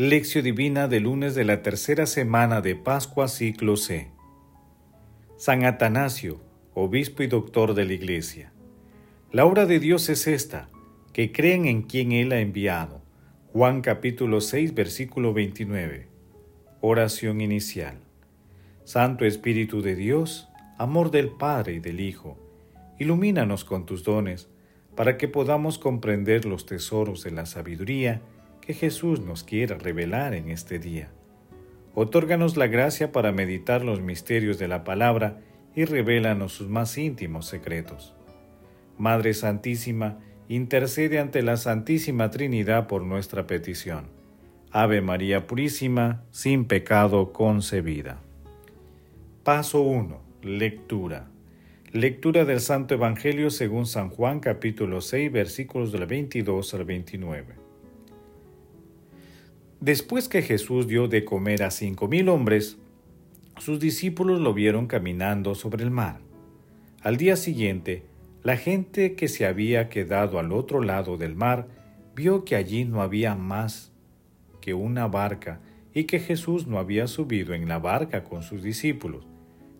Lección Divina de lunes de la tercera semana de Pascua ciclo C. San Atanasio, obispo y doctor de la Iglesia. La obra de Dios es esta, que creen en quien Él ha enviado. Juan capítulo 6 versículo 29. Oración inicial. Santo Espíritu de Dios, amor del Padre y del Hijo, ilumínanos con tus dones, para que podamos comprender los tesoros de la sabiduría que Jesús nos quiera revelar en este día. Otórganos la gracia para meditar los misterios de la palabra y revélanos sus más íntimos secretos. Madre Santísima, intercede ante la Santísima Trinidad por nuestra petición. Ave María Purísima, sin pecado concebida. Paso 1. Lectura. Lectura del Santo Evangelio según San Juan capítulo 6 versículos del 22 al 29. Después que Jesús dio de comer a cinco mil hombres, sus discípulos lo vieron caminando sobre el mar. Al día siguiente, la gente que se había quedado al otro lado del mar vio que allí no había más que una barca y que Jesús no había subido en la barca con sus discípulos,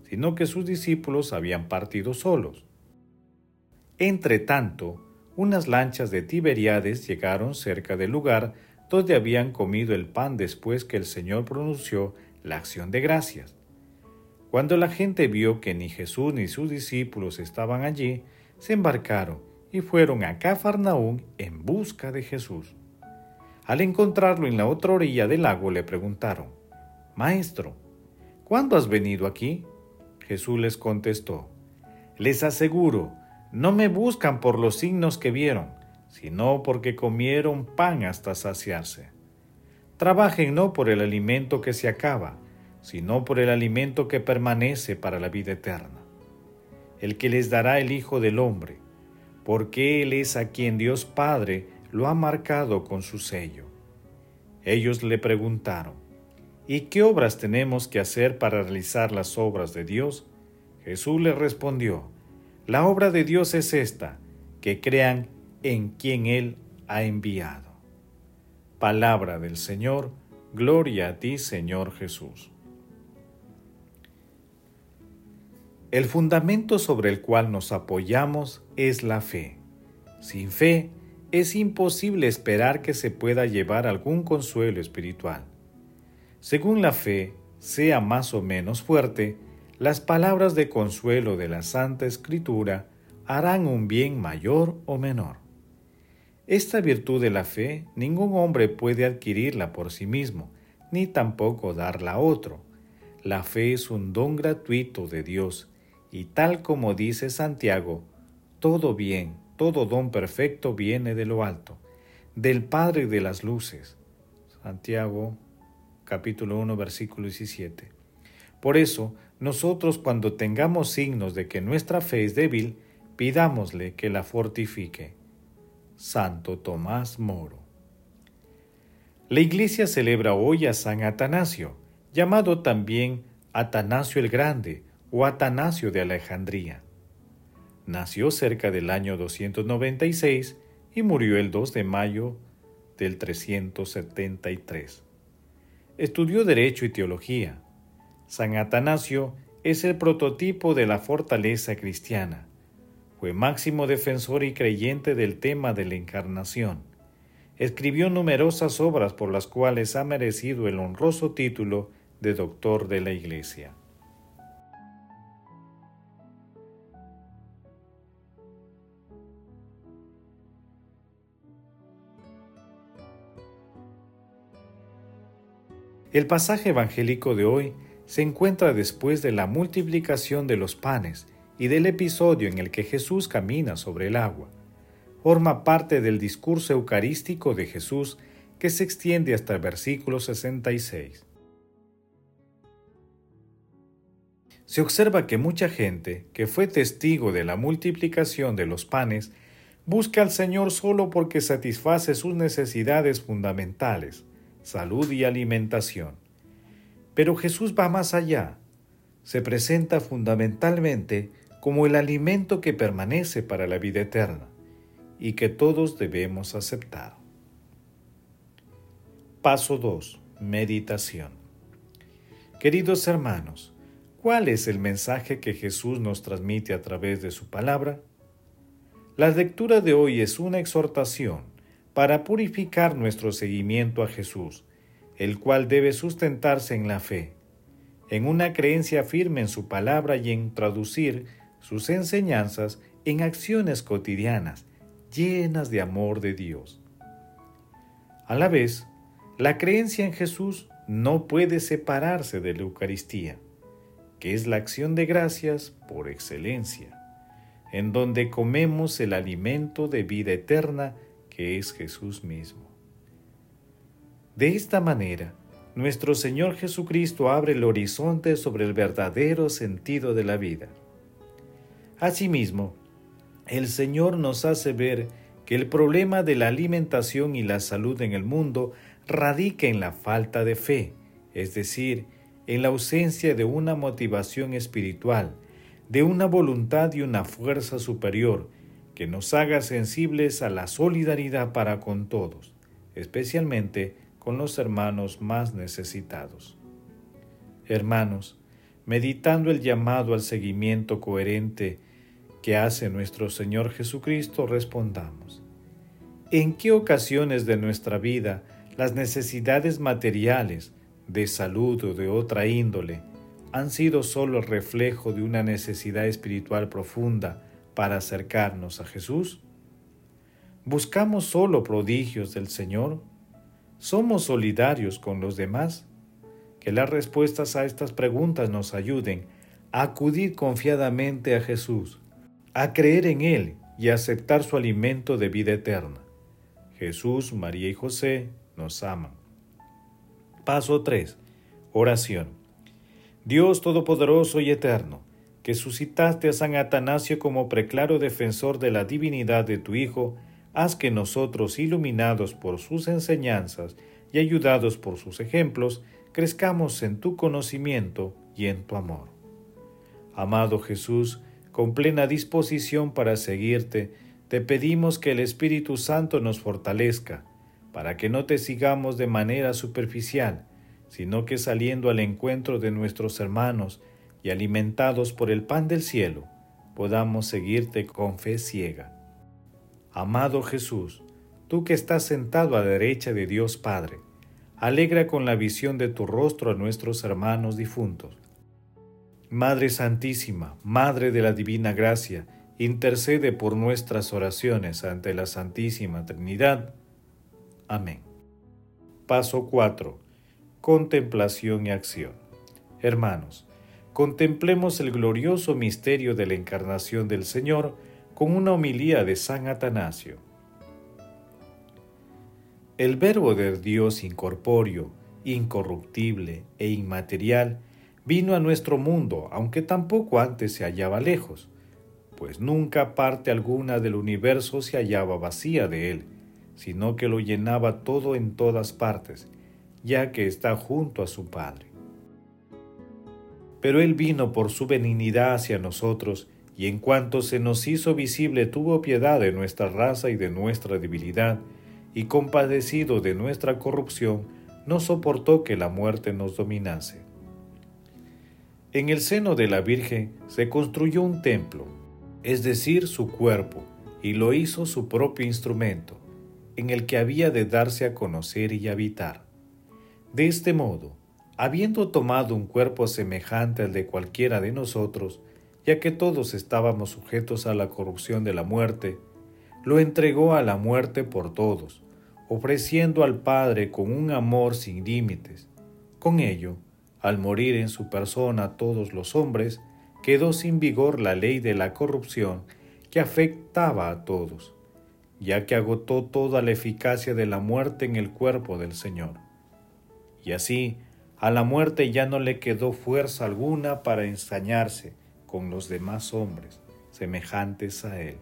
sino que sus discípulos habían partido solos. Entre tanto, unas lanchas de Tiberiades llegaron cerca del lugar donde habían comido el pan después que el Señor pronunció la acción de gracias. Cuando la gente vio que ni Jesús ni sus discípulos estaban allí, se embarcaron y fueron a Cafarnaún en busca de Jesús. Al encontrarlo en la otra orilla del lago le preguntaron, Maestro, ¿cuándo has venido aquí? Jesús les contestó, Les aseguro, no me buscan por los signos que vieron, sino porque comieron pan hasta saciarse. Trabajen no por el alimento que se acaba, sino por el alimento que permanece para la vida eterna, el que les dará el Hijo del Hombre, porque Él es a quien Dios Padre lo ha marcado con su sello. Ellos le preguntaron, ¿y qué obras tenemos que hacer para realizar las obras de Dios? Jesús les respondió, la obra de Dios es esta, que crean en quien Él ha enviado. Palabra del Señor, gloria a ti Señor Jesús. El fundamento sobre el cual nos apoyamos es la fe. Sin fe es imposible esperar que se pueda llevar algún consuelo espiritual. Según la fe sea más o menos fuerte, las palabras de consuelo de la Santa Escritura harán un bien mayor o menor. Esta virtud de la fe ningún hombre puede adquirirla por sí mismo, ni tampoco darla a otro. La fe es un don gratuito de Dios, y tal como dice Santiago, todo bien, todo don perfecto viene de lo alto, del Padre de las luces. Santiago capítulo 1 versículo 17. Por eso, nosotros cuando tengamos signos de que nuestra fe es débil, pidámosle que la fortifique. Santo Tomás Moro. La Iglesia celebra hoy a San Atanasio, llamado también Atanasio el Grande o Atanasio de Alejandría. Nació cerca del año 296 y murió el 2 de mayo del 373. Estudió Derecho y Teología. San Atanasio es el prototipo de la fortaleza cristiana fue máximo defensor y creyente del tema de la encarnación. Escribió numerosas obras por las cuales ha merecido el honroso título de doctor de la Iglesia. El pasaje evangélico de hoy se encuentra después de la multiplicación de los panes y del episodio en el que Jesús camina sobre el agua. Forma parte del discurso eucarístico de Jesús que se extiende hasta el versículo 66. Se observa que mucha gente que fue testigo de la multiplicación de los panes busca al Señor solo porque satisface sus necesidades fundamentales, salud y alimentación. Pero Jesús va más allá. Se presenta fundamentalmente como el alimento que permanece para la vida eterna y que todos debemos aceptar. Paso 2. Meditación. Queridos hermanos, ¿cuál es el mensaje que Jesús nos transmite a través de su palabra? La lectura de hoy es una exhortación para purificar nuestro seguimiento a Jesús, el cual debe sustentarse en la fe, en una creencia firme en su palabra y en traducir sus enseñanzas en acciones cotidianas llenas de amor de Dios. A la vez, la creencia en Jesús no puede separarse de la Eucaristía, que es la acción de gracias por excelencia, en donde comemos el alimento de vida eterna que es Jesús mismo. De esta manera, nuestro Señor Jesucristo abre el horizonte sobre el verdadero sentido de la vida. Asimismo, el Señor nos hace ver que el problema de la alimentación y la salud en el mundo radica en la falta de fe, es decir, en la ausencia de una motivación espiritual, de una voluntad y una fuerza superior que nos haga sensibles a la solidaridad para con todos, especialmente con los hermanos más necesitados. Hermanos, meditando el llamado al seguimiento coherente que hace nuestro Señor Jesucristo, respondamos. ¿En qué ocasiones de nuestra vida las necesidades materiales, de salud o de otra índole, han sido solo el reflejo de una necesidad espiritual profunda para acercarnos a Jesús? ¿Buscamos solo prodigios del Señor? ¿Somos solidarios con los demás? Que las respuestas a estas preguntas nos ayuden a acudir confiadamente a Jesús a creer en Él y aceptar su alimento de vida eterna. Jesús, María y José nos aman. Paso 3. Oración. Dios Todopoderoso y Eterno, que suscitaste a San Atanasio como preclaro defensor de la divinidad de tu Hijo, haz que nosotros, iluminados por sus enseñanzas y ayudados por sus ejemplos, crezcamos en tu conocimiento y en tu amor. Amado Jesús, con plena disposición para seguirte, te pedimos que el Espíritu Santo nos fortalezca, para que no te sigamos de manera superficial, sino que saliendo al encuentro de nuestros hermanos y alimentados por el pan del cielo, podamos seguirte con fe ciega. Amado Jesús, tú que estás sentado a la derecha de Dios Padre, alegra con la visión de tu rostro a nuestros hermanos difuntos Madre Santísima, Madre de la Divina Gracia, intercede por nuestras oraciones ante la Santísima Trinidad. Amén. Paso 4. Contemplación y acción. Hermanos, contemplemos el glorioso misterio de la encarnación del Señor con una homilía de San Atanasio. El Verbo de Dios incorpóreo, incorruptible e inmaterial, vino a nuestro mundo, aunque tampoco antes se hallaba lejos, pues nunca parte alguna del universo se hallaba vacía de él, sino que lo llenaba todo en todas partes, ya que está junto a su Padre. Pero él vino por su benignidad hacia nosotros, y en cuanto se nos hizo visible tuvo piedad de nuestra raza y de nuestra debilidad, y compadecido de nuestra corrupción, no soportó que la muerte nos dominase en el seno de la Virgen se construyó un templo, es decir, su cuerpo, y lo hizo su propio instrumento, en el que había de darse a conocer y habitar. De este modo, habiendo tomado un cuerpo semejante al de cualquiera de nosotros, ya que todos estábamos sujetos a la corrupción de la muerte, lo entregó a la muerte por todos, ofreciendo al Padre con un amor sin límites. Con ello, al morir en su persona todos los hombres, quedó sin vigor la ley de la corrupción que afectaba a todos, ya que agotó toda la eficacia de la muerte en el cuerpo del Señor. Y así, a la muerte ya no le quedó fuerza alguna para ensañarse con los demás hombres, semejantes a él.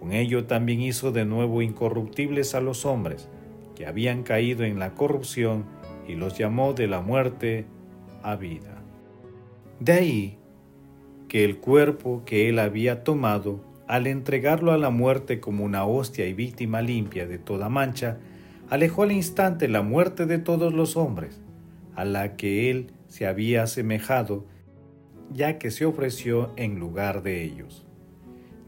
Con ello también hizo de nuevo incorruptibles a los hombres, que habían caído en la corrupción, y los llamó de la muerte vida. De ahí que el cuerpo que él había tomado, al entregarlo a la muerte como una hostia y víctima limpia de toda mancha, alejó al instante la muerte de todos los hombres, a la que él se había asemejado, ya que se ofreció en lugar de ellos.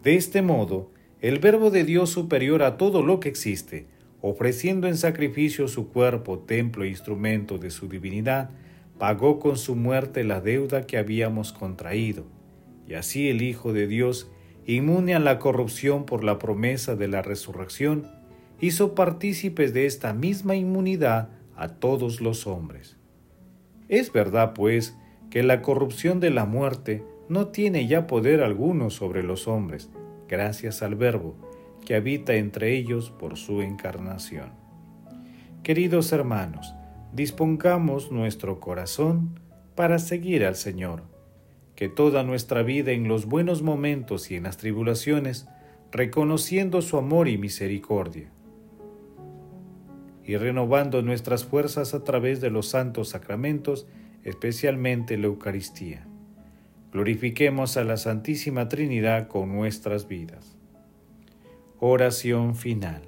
De este modo, el Verbo de Dios superior a todo lo que existe, ofreciendo en sacrificio su cuerpo, templo e instrumento de su divinidad, pagó con su muerte la deuda que habíamos contraído, y así el Hijo de Dios, inmune a la corrupción por la promesa de la resurrección, hizo partícipes de esta misma inmunidad a todos los hombres. Es verdad, pues, que la corrupción de la muerte no tiene ya poder alguno sobre los hombres, gracias al Verbo, que habita entre ellos por su encarnación. Queridos hermanos, dispongamos nuestro corazón para seguir al Señor, que toda nuestra vida en los buenos momentos y en las tribulaciones, reconociendo su amor y misericordia, y renovando nuestras fuerzas a través de los santos sacramentos, especialmente la Eucaristía. Glorifiquemos a la Santísima Trinidad con nuestras vidas. Oración final.